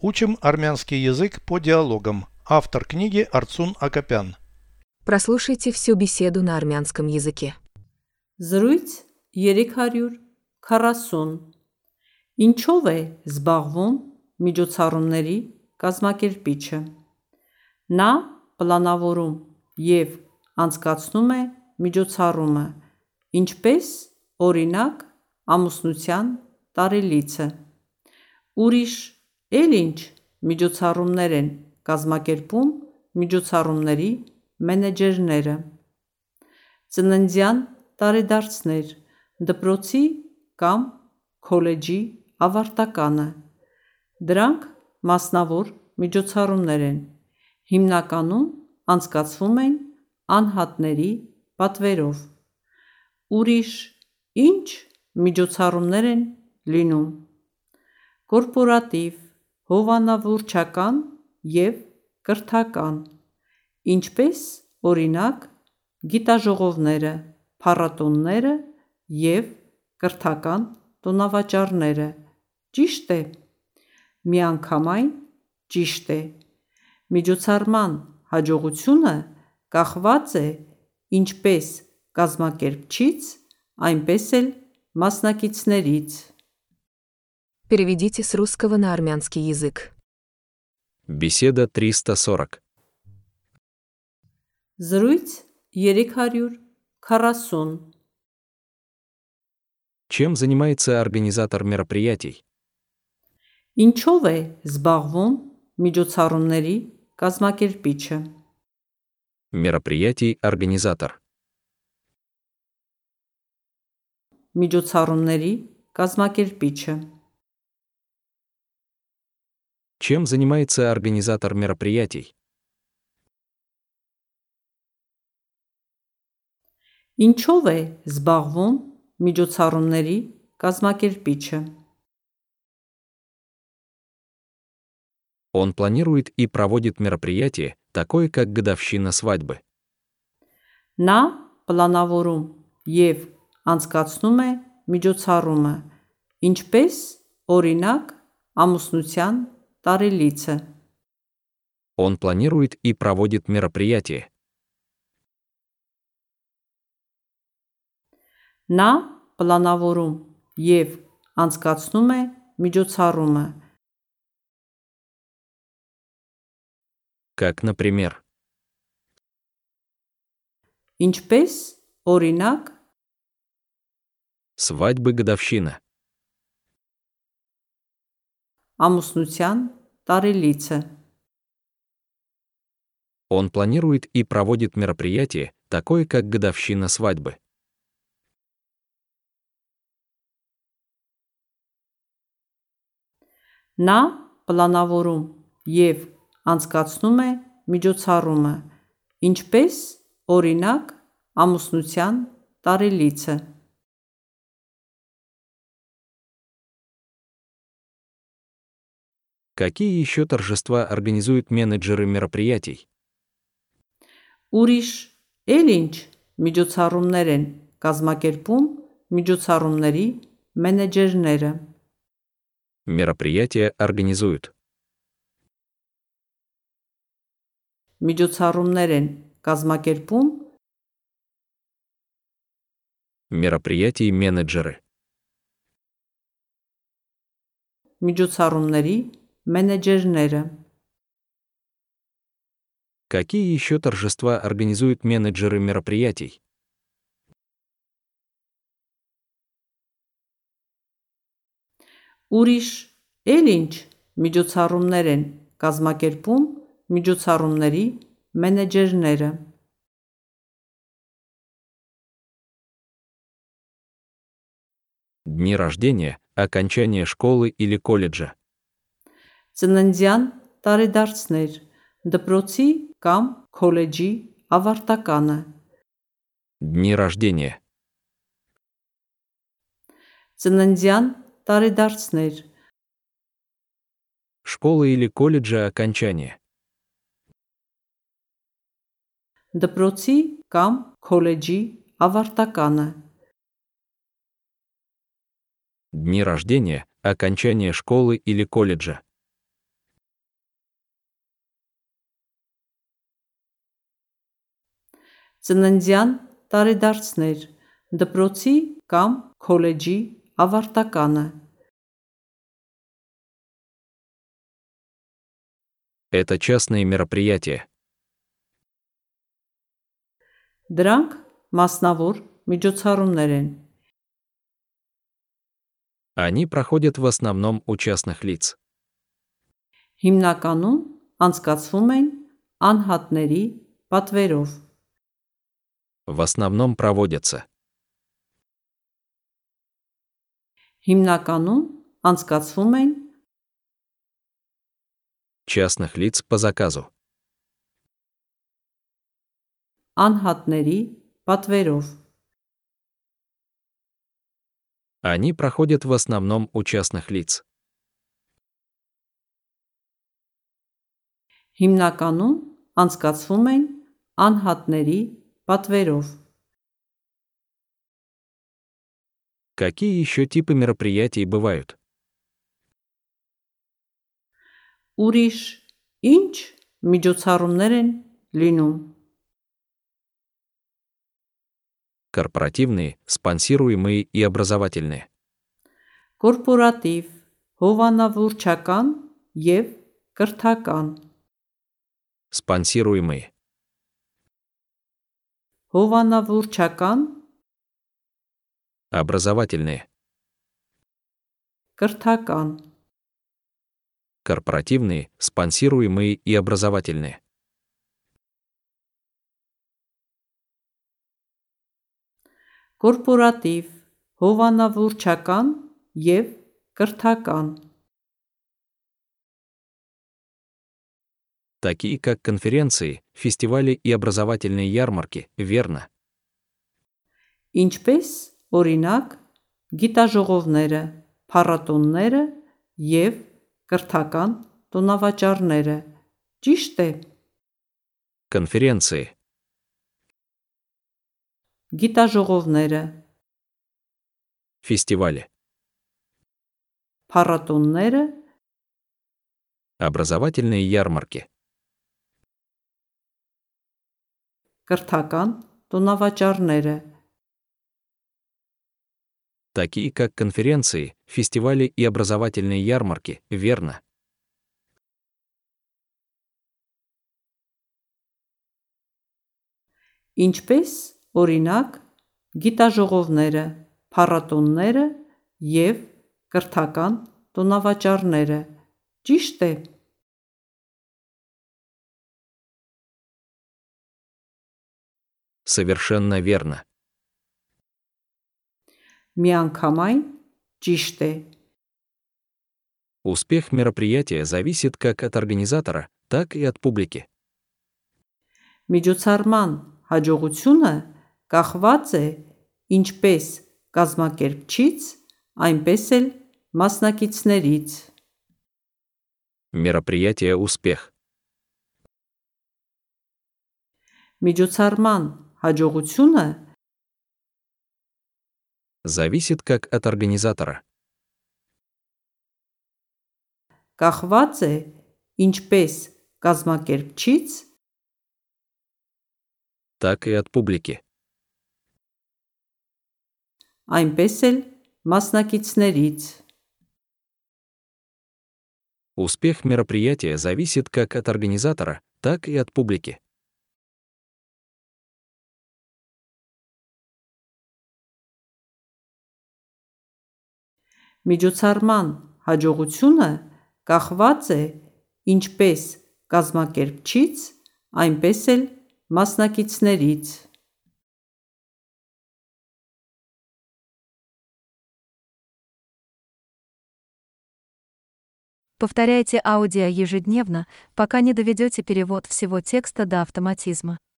Учим армянский язык по диалогам. Автор книги Арцун Акопян. Прослушайте всю беседу на армянском языке. Զրույց 340 Ինչով է զբաղվում միջոցառումների կազմակերպիչը Նա պլանավորում և անցկացնում է միջոցառումը, ինչպես, օրինակ, ամուսնության տարելիցը։ Ուրիշ էլ ինչ միջոցառումներ են կազմակերպում միջոցառումների մենեջերները։ Ծննդյան տարեդարձներ, դպրոցի կամ քոլեջի ավարտականը։ Դրանք մասնավոր միջոցառումներ են, հիմնականում անցկացվում են անհատների պատվերով։ Ուրիշ ի՞նչ միջոցառումներ են լինում կորպորատիվ, հովանավորչական և կրթական, ինչպես, օրինակ, գիտաժողովները, փառատոները և կրթական տոնավաճառները, ճի՞շտ է։ Միանգամայն ճիշտ է։ Միջոցառման հաջողությունը կախված է ինչպես կազմակերպչից, այնպես էլ մասնակիցներից։ Переведите с русского на армянский язык. Беседа 340. Զրույց 340 Чем занимается организатор мероприятий? Ինչով է զբաղվում միջոցառումների կազմակերպիչը Мероприятий организатор. Միջոցառումների կազմակերպիչը Чем занимается организатор мероприятий? Ինչով է զբաղվում միջոցառումների կազմակերպիչը Он планирует и проводит мероприятие, такое как годовщина свадьбы. Նա պլանավորում և անցկացնում է միջոցառումը, ինչպես, օրինակ, ամուսնության տարելիցը։ Он планирует и проводит мероприятие. Նա պլանավորում և անցկացնում է միջոցառումը, Как, например, ինչպես, օրինակ, свадьбы годовщина. ամուսնության տարելիցը։ Он планирует и проводит мероприятие, такое как годовщина свадьбы. Նա պլանավորում և անցկացնում է միջոցառումը, ինչպես, օրինակ, ամուսնության տարելիցը։ Какие еще торжества организуют менеджеры мероприятий? Ուրիշ էլ ինչ միջոցառումներ են կազմակերպում միջոցառումների մենեջերները։ Мероприятия организуют. Միջոցառումներ են կազմակերպում Мероприятий менеджеры. միջոցառումների մենեջերները։ Какие еще торжества организуют менеджеры мероприятий? Ուրիշ էլ ինչ միջոցառումներ են կազմակերպում միջոցառումների մենեջերները։ Дни рождения, окончание школы или колледжа. Ծննդյան տարեդարձներ, դպրոցի կամ քոլեջի ավարտականը։ Дни рождения. Ծննդյան տարեդարձներ, Школы или колледжа окончание. դպրոցի կամ քոլեջի ավարտականը։ Дни рождения, окончание школы или колледжа. ծննդյան տարեդարձներ, դպրոցի կամ քոլեջի ավարտականը, Это частные мероприятия. դրանք մասնավոր միջոցառումներ են, Они проходят в основном у частных лиц. հիմնականում անցկացվում են անհատների պատվերով, В основном проводятся. հիմնականում անցկացվում են Частных лиц по заказу. անհատների պատվերով, Они проходят в основном у частных лиц. հիմնականում անցկացվում են անհատների պատվերով, Какие еще типы мероприятий бывают? ուրիշ ինչ միջոցառումներ են լինում, Корпоративные, спонсируемые и образовательные. կորպորատիվ, հովանավուրչական և կրթական, Спонсируемые. հովանավուրչական, Образовательные. կրթական, Корпоративные, спонсируемые и образовательные. կորպորատիվ, հովանավուրչական և կրթական, Такие как конференции, фестивали и образовательные ярмарки, верно? ինչպես օրինակ գիտաժողովները, փառատոները և կրթական տոնավաճառները, ճիշտ է, Конференции. գիտաժողովները, Фестивали. փառատոները, Образовательные ярмарки. կրթական տոնավաճառները, Такие как конференции, фестивали и образовательные ярмарки, верно? ինչպես օրինակ գիտաժողովները, փառատոները և կրթական տոնավաճառները, ճիշտ է, Совершенно верно. միանգամայն ճիշտ է, Успех мероприятия зависит как от организатора, так и от публики. միջոցառման հաջողությունը կախված է ինչպես կազմակերպչից, այնպես էլ մասնակիցներից։ Мероприятие «Успех». Միջոցառման հաջողությունը Зависит как от организатора, կախված է ինչպես կազմակերպչից, так и от публики. այնպես էլ մասնակիցներից։ Успех мероприятия зависит как от организатора, так и от публики. Միջոցառման հաջողությունը կախված է ինչպես կազմակերպչից, այնպես էլ մասնակիցներից։ Повторяйте аудио ежедневно, пока не доведете перевод всего текста до автоматизма.